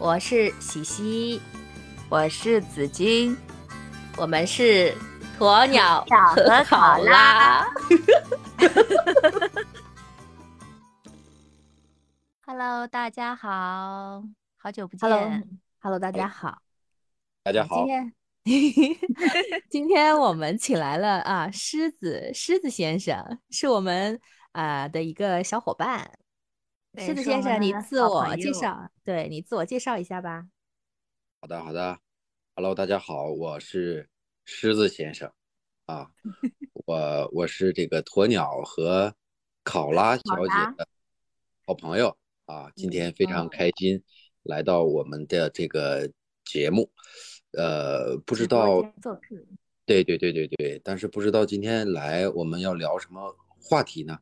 我是喜喜，我是紫金，我们是鸵鸟和考拉。Hello，大家好，好久不见。Hello，Hello，大家好，大家好。今天，今天我们请来了啊，狮子，狮子先生是我们啊、呃、的一个小伙伴。狮子先生，你自我介绍，对你自我介绍一下吧。好的，好的。Hello，大家好，我是狮子先生啊，我我是这个鸵鸟和考 拉小姐的好朋友啊，今天非常开心来到我们的这个节目，呃，不知道，对对对对对，但是不知道今天来我们要聊什么话题呢？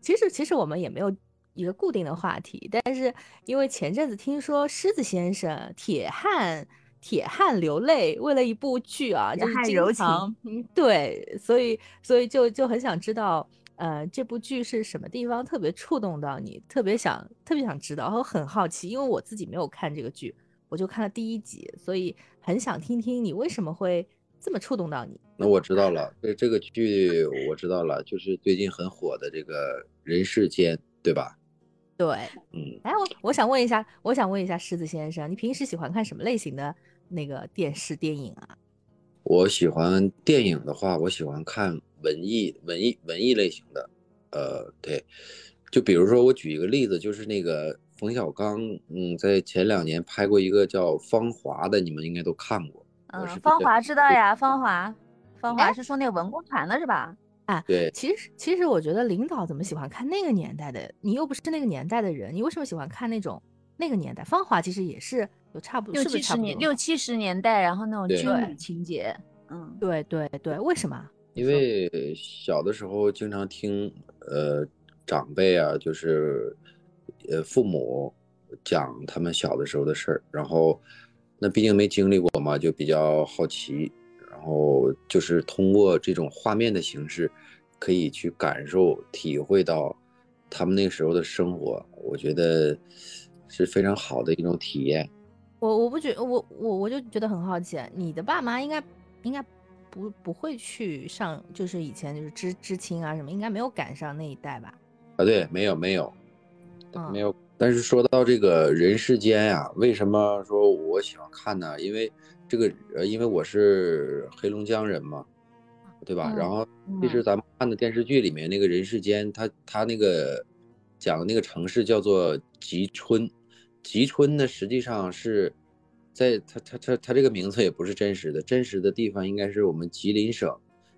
其实其实我们也没有。一个固定的话题，但是因为前阵子听说狮子先生铁汉铁汉流泪，为了一部剧啊，就是经常嗯对，所以所以就就很想知道，呃，这部剧是什么地方特别触动到你，特别想特别想知道，然后很好奇，因为我自己没有看这个剧，我就看了第一集，所以很想听听你为什么会这么触动到你。那我知道了，这这个剧我知道了，就是最近很火的这个人世间，对吧？对，嗯，哎，我我想问一下，我想问一下狮子先生，你平时喜欢看什么类型的那个电视电影啊？我喜欢电影的话，我喜欢看文艺、文艺、文艺类型的。呃，对，就比如说我举一个例子，就是那个冯小刚，嗯，在前两年拍过一个叫《芳华》的，你们应该都看过。嗯，芳华知道呀，芳华，芳华是说那个文工团的是吧？啊，对，其实其实我觉得领导怎么喜欢看那个年代的？你又不是那个年代的人，你为什么喜欢看那种那个年代？芳华其实也是有差不多六七十年六七十年代，然后那种军旅情节，嗯，对对对，为什么？因为小的时候经常听呃长辈啊，就是呃父母讲他们小的时候的事儿，然后那毕竟没经历过嘛，就比较好奇。然后就是通过这种画面的形式，可以去感受、体会到他们那时候的生活，我觉得是非常好的一种体验。我我不觉我我我就觉得很好奇，你的爸妈应该应该不不会去上，就是以前就是知知青啊什么，应该没有赶上那一代吧？啊，对，没有没有，嗯、没有。但是说到这个人世间呀、啊，为什么说我喜欢看呢？因为这个呃，因为我是黑龙江人嘛，对吧？嗯、然后其实咱们看的电视剧里面那个人世间，他他那个讲的那个城市叫做吉春，吉春呢实际上是在他他他他这个名字也不是真实的，真实的地方应该是我们吉林省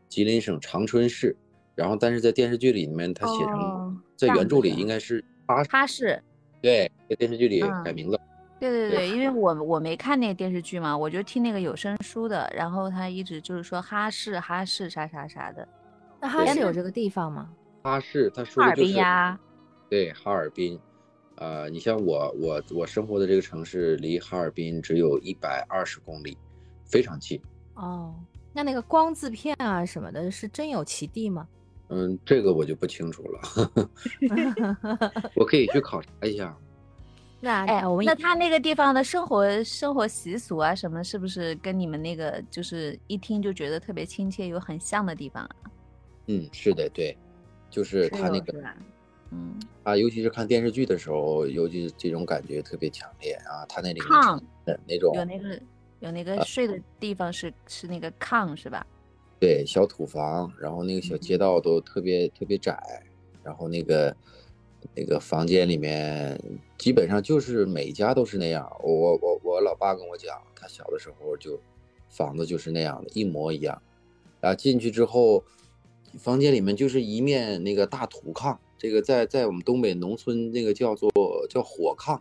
吉林省长春市。然后但是在电视剧里面他写成、哦、在原著里应该是哈哈市，对，在电视剧里改名字。嗯对对对，因为我我没看那个电视剧嘛，我就听那个有声书的，然后他一直就是说哈市哈市啥啥啥的。那哈市有这个地方吗？哈市，他说的就是哈尔滨呀。对，哈尔滨，呃，你像我我我生活的这个城市离哈尔滨只有一百二十公里，非常近。哦，那那个光字片啊什么的，是真有其地吗？嗯，这个我就不清楚了，我可以去考察一下。那哎，我们那他那个地方的生活生活习俗啊，什么是不是跟你们那个就是一听就觉得特别亲切，有很像的地方啊？嗯，是的，对，就是他那个，嗯啊，尤其是看电视剧的时候，尤其这种感觉特别强烈啊。他那里炕的那种有那个有那个睡的地方是、啊、是那个炕是吧？对，小土房，然后那个小街道都特别、嗯、特别窄，然后那个。那个房间里面基本上就是每家都是那样。我我我老爸跟我讲，他小的时候就房子就是那样的，一模一样。然后进去之后，房间里面就是一面那个大土炕，这个在在我们东北农村那个叫做叫火炕。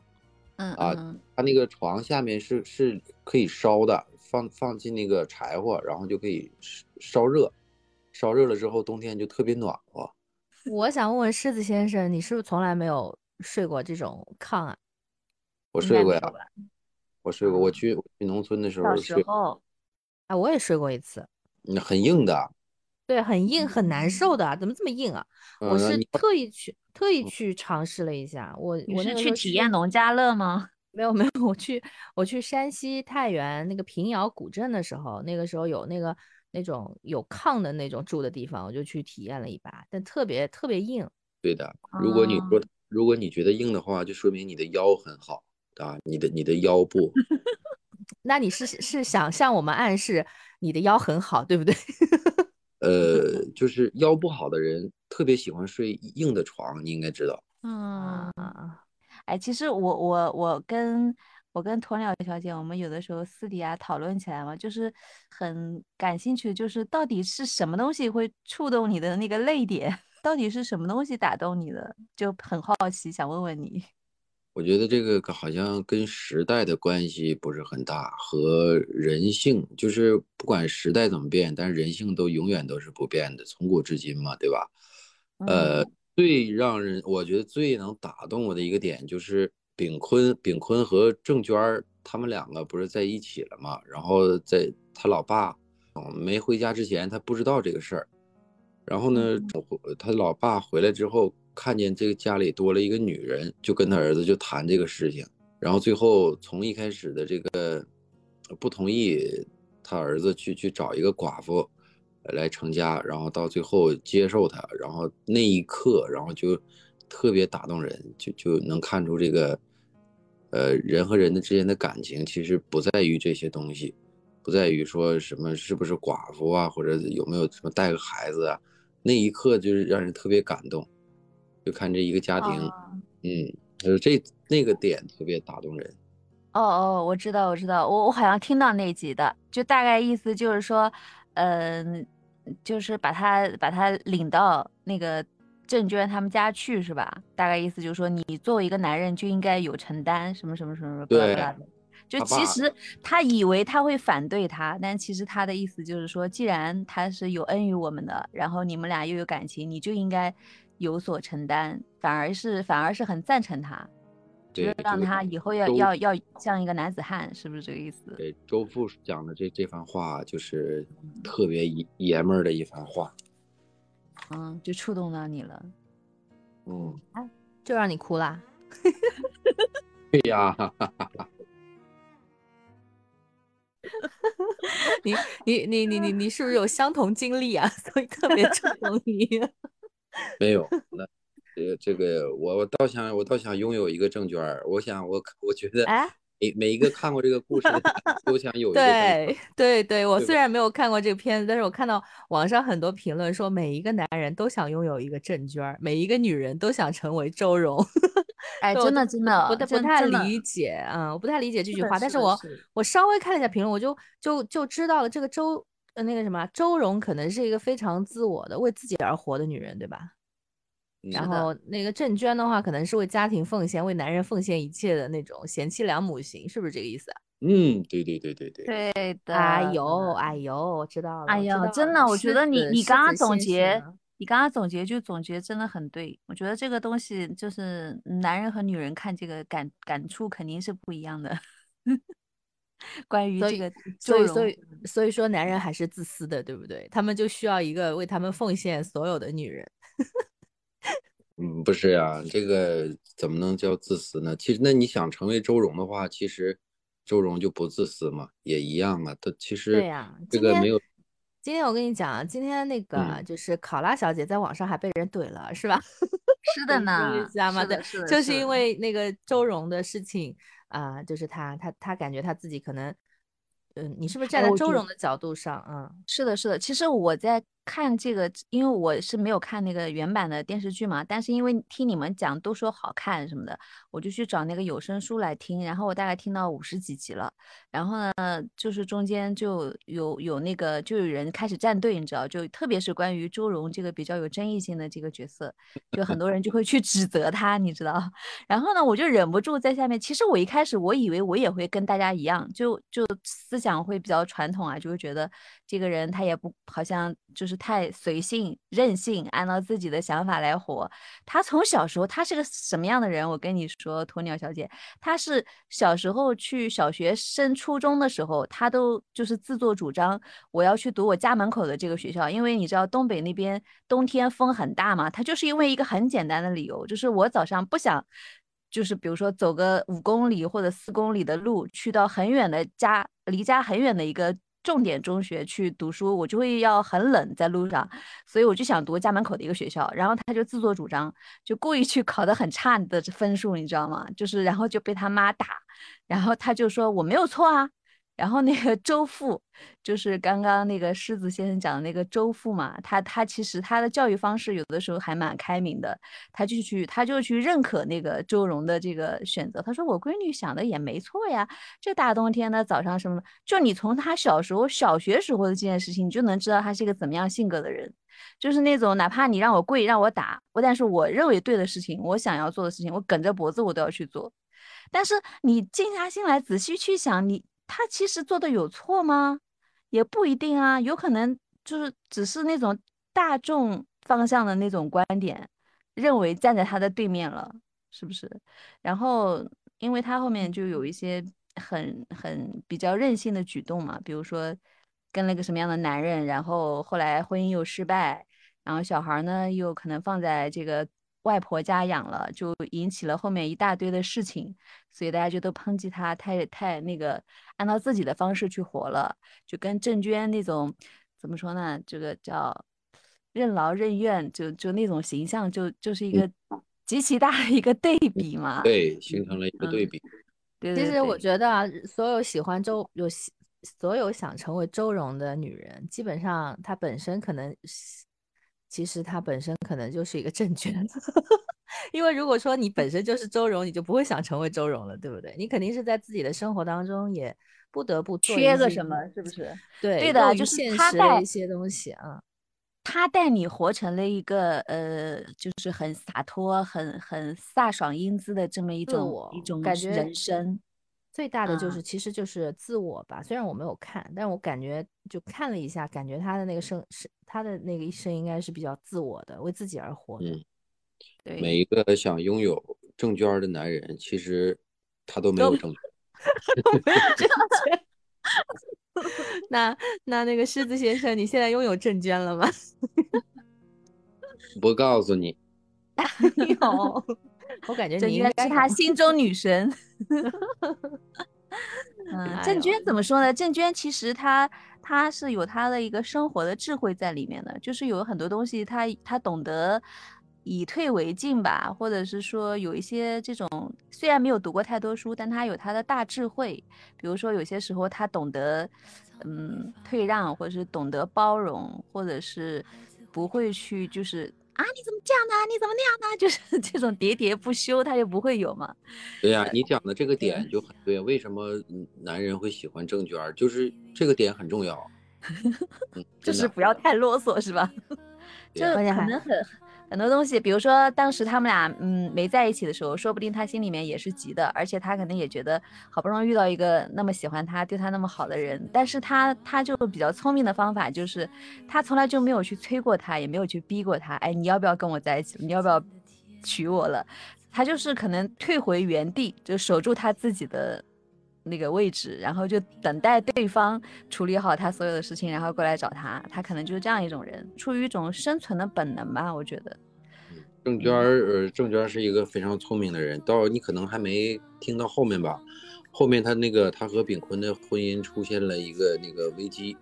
嗯啊，他那个床下面是是可以烧的，放放进那个柴火，然后就可以烧热，烧热了之后冬天就特别暖和。我想问问狮子先生，你是不是从来没有睡过这种炕啊？我睡过呀，我睡过。我去我去农村的时候睡。小时候，哎，我也睡过一次。那，很硬的。对，很硬，很难受的。怎么这么硬啊？嗯、我是特意去特意去尝试了一下。我我那个去体验农家乐吗？没有 没有，我去我去山西太原那个平遥古镇的时候，那个时候有那个那种有炕的那种住的地方，我就去体验了一把，但特别特别硬。对的，如果你说如果你觉得硬的话，就说明你的腰很好啊，你的你的腰部。那你是是想向我们暗示你的腰很好，对不对？呃，就是腰不好的人特别喜欢睡硬的床，你应该知道。嗯，哎，其实我我我跟我跟鸵鸟小姐，我们有的时候私底下讨论起来嘛，就是很感兴趣，就是到底是什么东西会触动你的那个泪点，到底是什么东西打动你的，就很好奇，想问问你。我觉得这个好像跟时代的关系不是很大，和人性，就是不管时代怎么变，但是人性都永远都是不变的，从古至今嘛，对吧？呃，最让人我觉得最能打动我的一个点就是炳坤，炳坤和郑娟他们两个不是在一起了嘛？然后在他老爸没回家之前，他不知道这个事儿，然后呢，他老爸回来之后。看见这个家里多了一个女人，就跟他儿子就谈这个事情，然后最后从一开始的这个不同意他儿子去去找一个寡妇来成家，然后到最后接受他，然后那一刻，然后就特别打动人，就就能看出这个呃人和人的之间的感情其实不在于这些东西，不在于说什么是不是寡妇啊，或者有没有什么带个孩子啊，那一刻就是让人特别感动。就看这一个家庭，嗯，呃，这那个点特别打动人。哦哦，我知道，我知道，我我好像听到那集的，就大概意思就是说，嗯，就是把他把他领到那个郑娟他们家去，是吧？大概意思就是说，你作为一个男人就应该有承担，什么什么什么什么。对。就其实他以为他会反对他，但其实他的意思就是说，既然他是有恩于我们的，然后你们俩又有感情，你就应该。有所承担，反而是反而是很赞成他，就是让他以后要要要像一个男子汉，是不是这个意思？对，周父讲的这这番话就是特别爷爷们儿的一番话，嗯，就触动到你了，嗯，就让你哭啦，对呀，你你你你你你是不是有相同经历啊？所以特别触动你。没有，那这个这个，我我倒想，我倒想拥有一个郑娟儿。我想，我我觉得，每每一个看过这个故事的 都想有一个。对对对，我虽然没有看过这个片子，但是我看到网上很多评论说，每一个男人都想拥有一个郑娟儿，每一个女人都想成为周蓉。哎，真的真的，不太不太理解，嗯，我不太理解这句话。但是我我稍微看了一下评论，我就就就知道了这个周。呃，那个什么，周蓉可能是一个非常自我的、为自己而活的女人，对吧？然后那个郑娟的话，可能是为家庭奉献、为男人奉献一切的那种贤妻良母型，是不是这个意思啊？嗯，对对对对对。对的。哎呦，哎呦，我知道了。哎呦，真的，我觉得你你刚刚总结，你刚刚总结就总结真的很对。我觉得这个东西就是男人和女人看这个感感触肯定是不一样的。关于这个，所以所以所以说，男人还是自私的，对不对？他们就需要一个为他们奉献所有的女人。嗯，不是呀，这个怎么能叫自私呢？其实，那你想成为周荣的话，其实周荣就不自私嘛，也一样啊。他其实对呀，这个没有。今天我跟你讲，今天那个就是考拉小姐在网上还被人怼了，是吧？是的呢，知道吗？对，就是因为那个周荣的事情。啊，就是他，他他感觉他自己可能，嗯，你是不是站在周荣的角度上？嗯，是的，是的。其实我在。看这个，因为我是没有看那个原版的电视剧嘛，但是因为听你们讲都说好看什么的，我就去找那个有声书来听，然后我大概听到五十几集了，然后呢，就是中间就有有那个就有人开始站队，你知道，就特别是关于周蓉这个比较有争议性的这个角色，就很多人就会去指责他，你知道，然后呢，我就忍不住在下面，其实我一开始我以为我也会跟大家一样，就就思想会比较传统啊，就会觉得这个人他也不好像就是。太随性任性，按照自己的想法来活。他从小时候，他是个什么样的人？我跟你说，鸵鸟小姐，他是小时候去小学升初中的时候，他都就是自作主张，我要去读我家门口的这个学校，因为你知道东北那边冬天风很大嘛。他就是因为一个很简单的理由，就是我早上不想。就是比如说走个五公里或者四公里的路，去到很远的家，离家很远的一个重点中学去读书，我就会要很冷在路上，所以我就想读家门口的一个学校。然后他就自作主张，就故意去考得很差的分数，你知道吗？就是然后就被他妈打，然后他就说我没有错啊。然后那个周父，就是刚刚那个狮子先生讲的那个周父嘛，他他其实他的教育方式有的时候还蛮开明的，他就去他就去认可那个周蓉的这个选择。他说我闺女想的也没错呀，这大冬天的早上什么，就你从他小时候小学时候的这件事情，你就能知道他是一个怎么样性格的人，就是那种哪怕你让我跪让我打我，但是我认为对的事情，我想要做的事情，我梗着脖子我都要去做。但是你静下心来仔细去想你。他其实做的有错吗？也不一定啊，有可能就是只是那种大众方向的那种观点，认为站在他的对面了，是不是？然后，因为他后面就有一些很很比较任性的举动嘛，比如说跟了个什么样的男人，然后后来婚姻又失败，然后小孩呢又可能放在这个。外婆家养了，就引起了后面一大堆的事情，所以大家就都抨击他太太那个按照自己的方式去活了，就跟郑娟那种怎么说呢？这个叫任劳任怨，就就那种形象，就就是一个极其大的一个对比嘛。对，形成了一个对比。对，其实我觉得啊，所有喜欢周有所有想成为周蓉的女人，基本上她本身可能。其实他本身可能就是一个证券，因为如果说你本身就是周荣，你就不会想成为周荣了，对不对？你肯定是在自己的生活当中也不得不缺个什么，是不是？对，对的，就是他带一些东西啊，他带你活成了一个呃，就是很洒脱、很很飒爽英姿的这么一种一种感觉人生。最大的就是，其实就是自我吧。虽然我没有看，但我感觉就看了一下，感觉他的那个生是他的那个一生应该是比较自我的，为自己而活的。嗯，对。每一个想拥有郑娟的男人，其实他都没有郑娟。没有。那那那个狮子先生，你现在拥有郑娟了吗？不告诉你。有。我感觉你应该是他心中女神。嗯，郑娟怎么说呢？郑娟其实她她是有她的一个生活的智慧在里面的，就是有很多东西她她懂得以退为进吧，或者是说有一些这种虽然没有读过太多书，但她有她的大智慧。比如说有些时候她懂得嗯退让，或者是懂得包容，或者是不会去就是。啊，你怎么这样呢？你怎么那样呢？就是 这种喋喋不休，他就不会有嘛。对呀，你讲的这个点就很对。为什么男人会喜欢郑娟？就是这个点很重要。就是不要太啰嗦，是吧？就可能很。很多东西，比如说当时他们俩嗯没在一起的时候，说不定他心里面也是急的，而且他可能也觉得好不容易遇到一个那么喜欢他、对他那么好的人，但是他他就比较聪明的方法就是，他从来就没有去催过他，也没有去逼过他，哎，你要不要跟我在一起？你要不要娶我了？他就是可能退回原地，就守住他自己的。那个位置，然后就等待对方处理好他所有的事情，然后过来找他。他可能就是这样一种人，出于一种生存的本能吧，我觉得。郑娟儿，呃，郑娟是一个非常聪明的人。到你可能还没听到后面吧，后面他那个他和炳坤的婚姻出现了一个那个危机，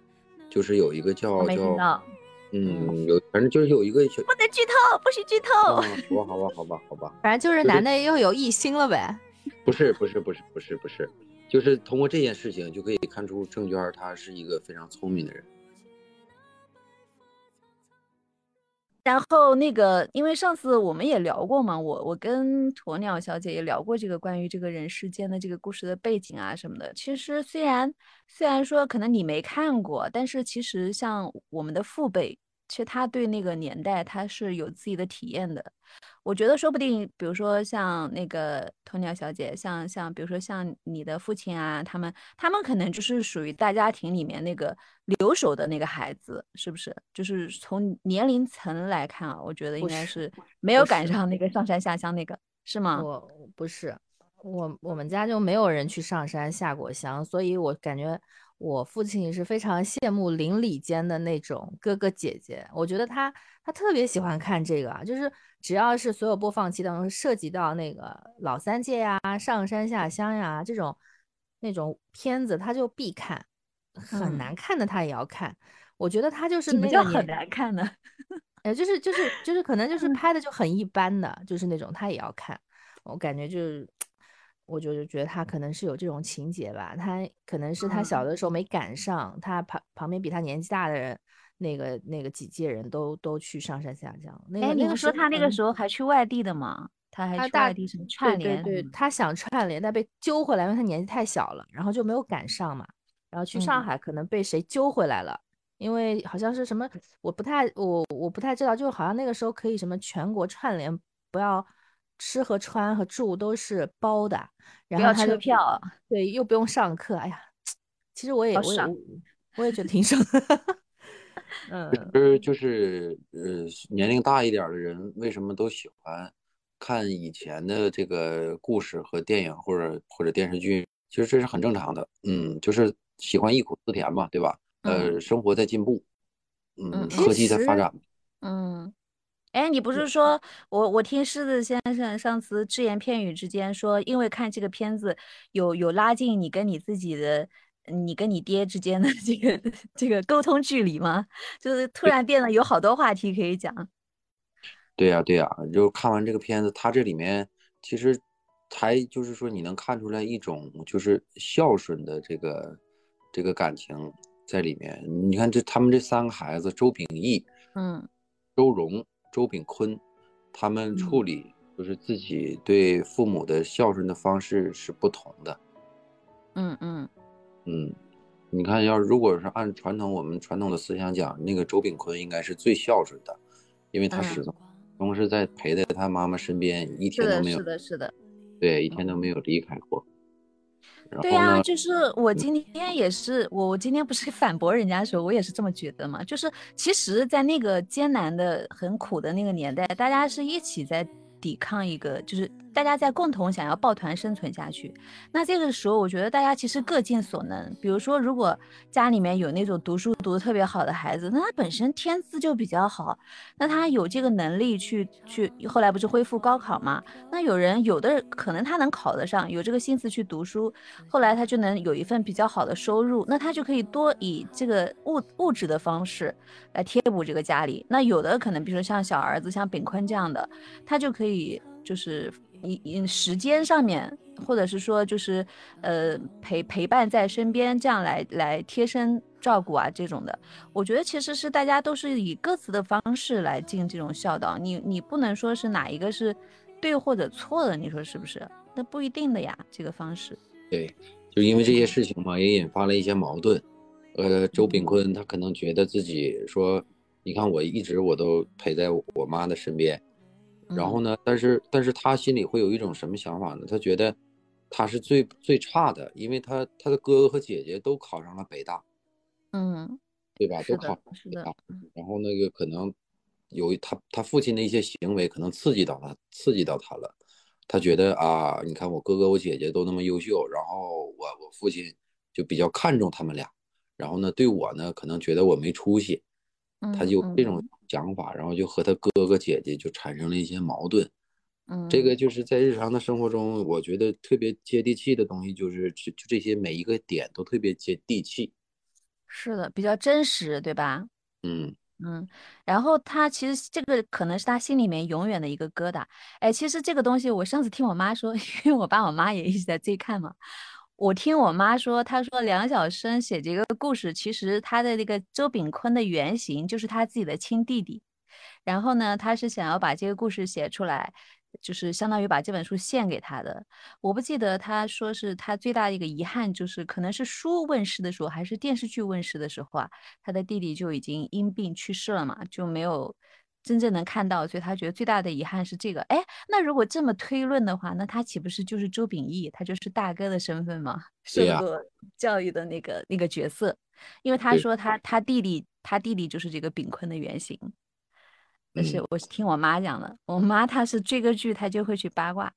就是有一个叫叫，嗯，有反正就是有一个不能剧透，不许剧透。好吧，好吧，好吧，好吧。反正就是男的又有异心了呗。不是，不是，不是，不是，不是。就是通过这件事情就可以看出郑娟她是一个非常聪明的人。然后那个，因为上次我们也聊过嘛，我我跟鸵鸟小姐也聊过这个关于这个人世间的这个故事的背景啊什么的。其实虽然虽然说可能你没看过，但是其实像我们的父辈。其实他对那个年代他是有自己的体验的，我觉得说不定，比如说像那个鸵鸟小姐，像像比如说像你的父亲啊，他们他们可能就是属于大家庭里面那个留守的那个孩子，是不是？就是从年龄层来看啊，我觉得应该是没有赶上那个上山下乡那个，是吗？我不是，我我们家就没有人去上山下过乡，所以我感觉。我父亲是非常羡慕邻里间的那种哥哥姐姐，我觉得他他特别喜欢看这个啊，就是只要是所有播放器当中涉及到那个老三届呀、上山下乡呀这种那种片子，他就必看，很难看的他也要看。我觉得他就是那个很难看的，呃，就是就是就是可能就是拍的就很一般的，就是那种他也要看。我感觉就是。我就觉得他可能是有这种情节吧，他可能是他小的时候没赶上，他旁旁边比他年纪大的人，那个那个几届人都都去上山下乡。哎，你们说他那个时候还去外地的吗？他还去外地什么串联？对对，他想串联，但被揪回来，因为他年纪太小了，然后就没有赶上嘛。然后去上海可能被谁揪回来了，因为好像是什么，我不太我我不太知道，就好像那个时候可以什么全国串联，不要。吃和穿和住都是包的，然后车票，对，又不用上课。哎呀，其实我也我也我也觉得挺爽。嗯，其实就是呃，年龄大一点的人为什么都喜欢看以前的这个故事和电影或者或者电视剧？其实这是很正常的。嗯，就是喜欢忆苦思甜嘛，对吧？呃，生活在进步，嗯，科技在发展，嗯。哎，你不是说我我听狮子先生上次只言片语之间说，因为看这个片子有有拉近你跟你自己的，你跟你爹之间的 这个这个沟通距离吗？就是突然变得有好多话题可以讲。对呀对呀，就看完这个片子，它这里面其实才就是说你能看出来一种就是孝顺的这个这个感情在里面。你看这他们这三个孩子，周秉义，嗯，周荣。周炳坤，他们处理就是自己对父母的孝顺的方式是不同的。嗯嗯嗯，你看，要如果是按传统我们传统的思想讲，那个周炳坤应该是最孝顺的，因为他始终是在陪在他妈妈身边，一天都没有是的，是的，对，一天都没有离开过。对呀，就是我今天也是，我我今天不是 反驳人家的时候，我也是这么觉得嘛。就是其实，在那个艰难的、很苦的那个年代，大家是一起在抵抗一个，就是。大家在共同想要抱团生存下去，那这个时候我觉得大家其实各尽所能。比如说，如果家里面有那种读书读得特别好的孩子，那他本身天资就比较好，那他有这个能力去去。后来不是恢复高考嘛？那有人有的可能他能考得上，有这个心思去读书，后来他就能有一份比较好的收入，那他就可以多以这个物物质的方式来贴补这个家里。那有的可能，比如说像小儿子，像炳坤这样的，他就可以以就是。你你时间上面，或者是说就是，呃陪陪伴在身边，这样来来贴身照顾啊这种的，我觉得其实是大家都是以各自的方式来尽这种孝道，你你不能说是哪一个是对或者错的，你说是不是？那不一定的呀，这个方式。对，就因为这些事情嘛，也引发了一些矛盾。呃，周炳坤他可能觉得自己说，你看我一直我都陪在我妈的身边。然后呢？但是，但是他心里会有一种什么想法呢？他觉得他是最最差的，因为他他的哥哥和姐姐都考上了北大，嗯，对吧？都考上北大。然后那个可能有他他父亲的一些行为，可能刺激到他，刺激到他了。他觉得啊，你看我哥哥我姐姐都那么优秀，然后我我父亲就比较看重他们俩，然后呢，对我呢，可能觉得我没出息。他就这种想法，然后就和他哥哥姐姐就产生了一些矛盾。嗯，这个就是在日常的生活中，我觉得特别接地气的东西，就是就就这些每一个点都特别接地气。是的，比较真实，对吧？嗯嗯。然后他其实这个可能是他心里面永远的一个疙瘩。哎，其实这个东西我上次听我妈说，因为我爸我妈也一直在追看嘛。我听我妈说，她说梁晓声写这个故事，其实他的那个周炳坤的原型就是他自己的亲弟弟。然后呢，他是想要把这个故事写出来，就是相当于把这本书献给他的。我不记得他说是他最大的一个遗憾，就是可能是书问世的时候，还是电视剧问世的时候啊，他的弟弟就已经因病去世了嘛，就没有。真正能看到，所以他觉得最大的遗憾是这个。哎，那如果这么推论的话，那他岂不是就是周秉义？他就是大哥的身份吗？受过教育的那个那个角色。因为他说他他弟弟他弟弟就是这个炳坤的原型。但是我是听我妈讲的，我妈她是追个剧，她就会去八卦。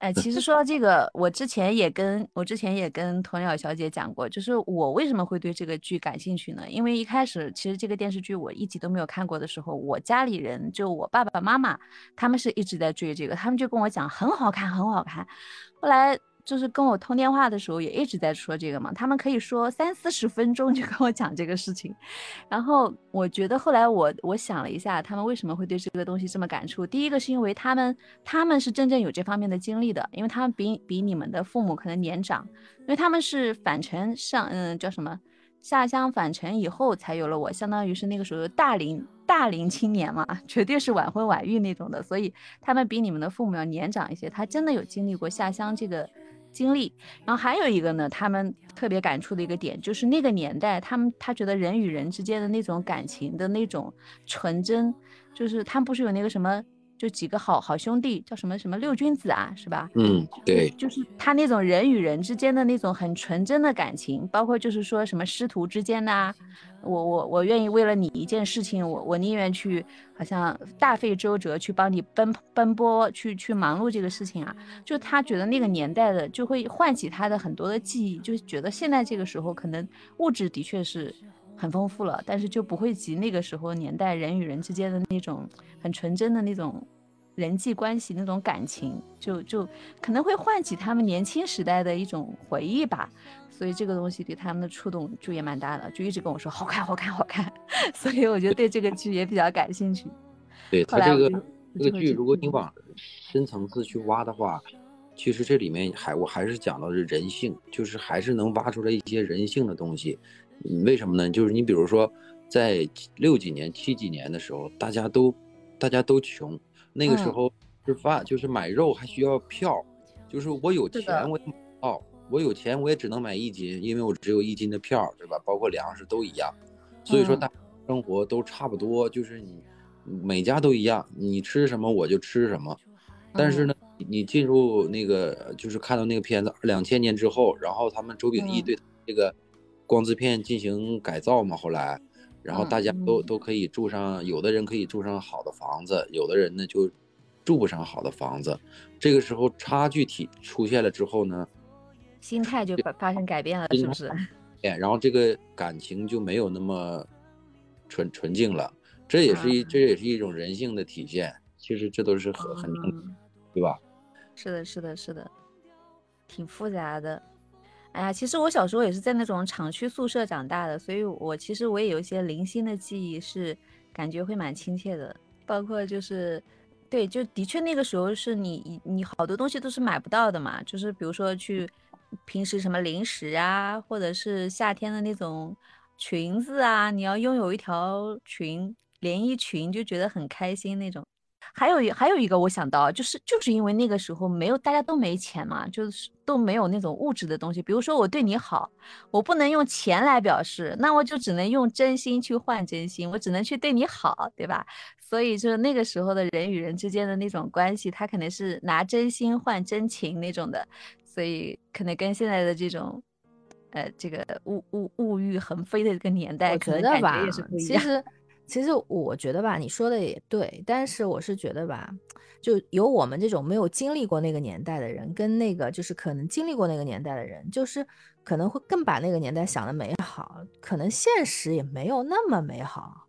哎，其实说到这个，我之前也跟我之前也跟鸵鸟小姐讲过，就是我为什么会对这个剧感兴趣呢？因为一开始其实这个电视剧我一集都没有看过的时候，我家里人就我爸爸妈妈他们是一直在追这个，他们就跟我讲很好看，很好看。后来。就是跟我通电话的时候也一直在说这个嘛，他们可以说三四十分钟就跟我讲这个事情，然后我觉得后来我我想了一下，他们为什么会对这个东西这么感触？第一个是因为他们他们是真正有这方面的经历的，因为他们比比你们的父母可能年长，因为他们是返程上嗯叫什么下乡返程以后才有了我，相当于是那个时候大龄大龄青年嘛，绝对是晚婚晚育那种的，所以他们比你们的父母要年长一些，他真的有经历过下乡这个。经历，然后还有一个呢，他们特别感触的一个点，就是那个年代，他们他觉得人与人之间的那种感情的那种纯真，就是他们不是有那个什么，就几个好好兄弟，叫什么什么六君子啊，是吧？嗯，对，就是他那种人与人之间的那种很纯真的感情，包括就是说什么师徒之间呐。我我我愿意为了你一件事情，我我宁愿去，好像大费周折去帮你奔奔波，去去忙碌这个事情啊。就他觉得那个年代的，就会唤起他的很多的记忆，就觉得现在这个时候可能物质的确是很丰富了，但是就不会及那个时候年代人与人之间的那种很纯真的那种人际关系那种感情，就就可能会唤起他们年轻时代的一种回忆吧。所以这个东西对他们的触动就也蛮大的，就一直跟我说好看好看好看，所以我就对这个剧也比较感兴趣。对他这个这个剧，如果你往深层次去挖的话，其实这里面还我还是讲到是人性，就是还是能挖出来一些人性的东西。为什么呢？就是你比如说在六几年七几年的时候，大家都大家都穷，那个时候吃饭就是买肉还需要票，就是我有钱我到。我有钱，我也只能买一斤，因为我只有一斤的票，对吧？包括粮食都一样，所以说大生活都差不多，就是你每家都一样，你吃什么我就吃什么。但是呢，你进入那个就是看到那个片子，两千年之后，然后他们周秉义对这个光字片进行改造嘛，后来，然后大家都都可以住上，有的人可以住上好的房子，有的人呢就住不上好的房子。这个时候差距体出现了之后呢？心态就发发生改变了，是不是？哎，然后这个感情就没有那么纯纯净了，这也是一这也是一种人性的体现。其实这都是很很，对吧？是的，是的，是的，挺复杂的。哎呀，其实我小时候也是在那种厂区宿舍长大的，所以我其实我也有一些零星的记忆，是感觉会蛮亲切的。包括就是，对，就的确那个时候是你你好多东西都是买不到的嘛，就是比如说去。平时什么零食啊，或者是夏天的那种裙子啊，你要拥有一条裙连衣裙，就觉得很开心那种。还有一还有一个，我想到就是就是因为那个时候没有大家都没钱嘛，就是都没有那种物质的东西。比如说我对你好，我不能用钱来表示，那我就只能用真心去换真心，我只能去对你好，对吧？所以就是那个时候的人与人之间的那种关系，他可能是拿真心换真情那种的。所以可能跟现在的这种，呃，这个物物物欲横飞的这个年代，可能感觉也是不一样。其实，其实我觉得吧，你说的也对，但是我是觉得吧，就有我们这种没有经历过那个年代的人，跟那个就是可能经历过那个年代的人，就是可能会更把那个年代想的美好，可能现实也没有那么美好。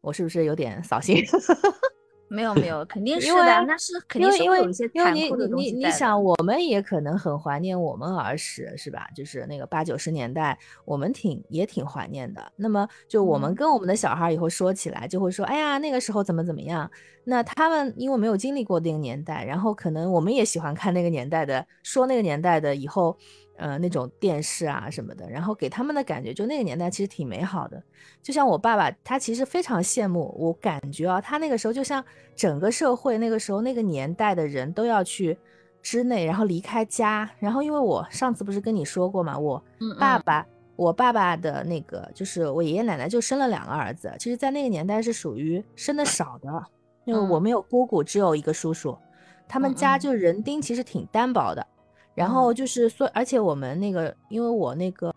我是不是有点扫兴？没有没有，肯定是的，那是肯定是会有一些残酷的东西你你想，我们也可能很怀念我们儿时，是吧？就是那个八九十年代，我们挺也挺怀念的。那么，就我们跟我们的小孩以后说起来，就会说，哎呀，那个时候怎么怎么样？那他们因为没有经历过那个年代，然后可能我们也喜欢看那个年代的，说那个年代的以后。呃，那种电视啊什么的，然后给他们的感觉，就那个年代其实挺美好的。就像我爸爸，他其实非常羡慕。我感觉啊，他那个时候就像整个社会那个时候那个年代的人都要去之内，然后离开家。然后因为我上次不是跟你说过嘛，我爸爸，我爸爸的那个就是我爷爷奶奶就生了两个儿子。其实，在那个年代是属于生的少的，因为我没有姑姑，只有一个叔叔，他们家就人丁其实挺单薄的。然后就是说，而且我们那个，因为我那个，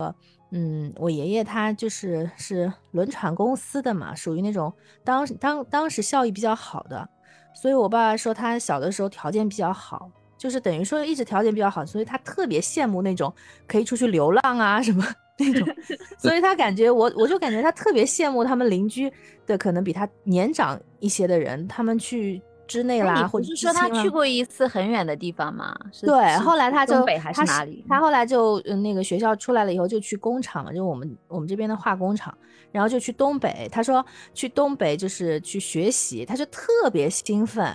嗯，我爷爷他就是是轮船公司的嘛，属于那种当当当时效益比较好的，所以我爸爸说他小的时候条件比较好，就是等于说一直条件比较好，所以他特别羡慕那种可以出去流浪啊什么 那种，所以他感觉我我就感觉他特别羡慕他们邻居的可能比他年长一些的人，他们去支内啦，或者是说他去过一次很远的地方吗？对，后来他就北还是哪里？他后来就那个学校出来了以后就去工厂嘛，就我们我们这边的化工厂，然后就去东北。他说去东北就是去学习，他就特别兴奋。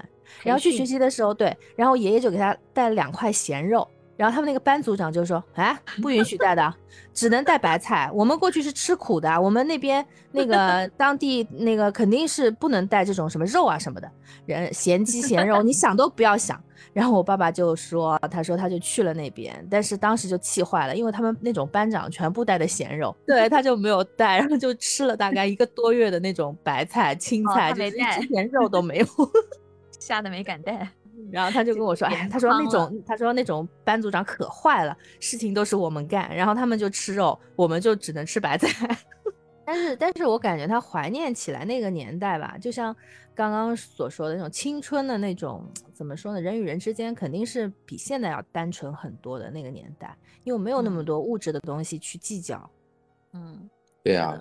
然后去学习的时候，对，然后爷爷就给他带了两块咸肉，然后他们那个班组长就说：“哎，不允许带的，只能带白菜。我们过去是吃苦的，我们那边那个 当地那个肯定是不能带这种什么肉啊什么的，人咸鸡咸肉，你 想都不要想。”然后我爸爸就说：“他说他就去了那边，但是当时就气坏了，因为他们那种班长全部带的咸肉，对他就没有带，然后就吃了大概一个多月的那种白菜青菜，就一只咸肉都没有。”吓得没敢带，然后他就跟我说：“哎，他说那种，他说那种班组长可坏了，事情都是我们干，然后他们就吃肉，我们就只能吃白菜。但是，但是我感觉他怀念起来那个年代吧，就像刚刚所说的那种青春的那种，怎么说呢？人与人之间肯定是比现在要单纯很多的那个年代，因为没有那么多物质的东西去计较。嗯，对呀，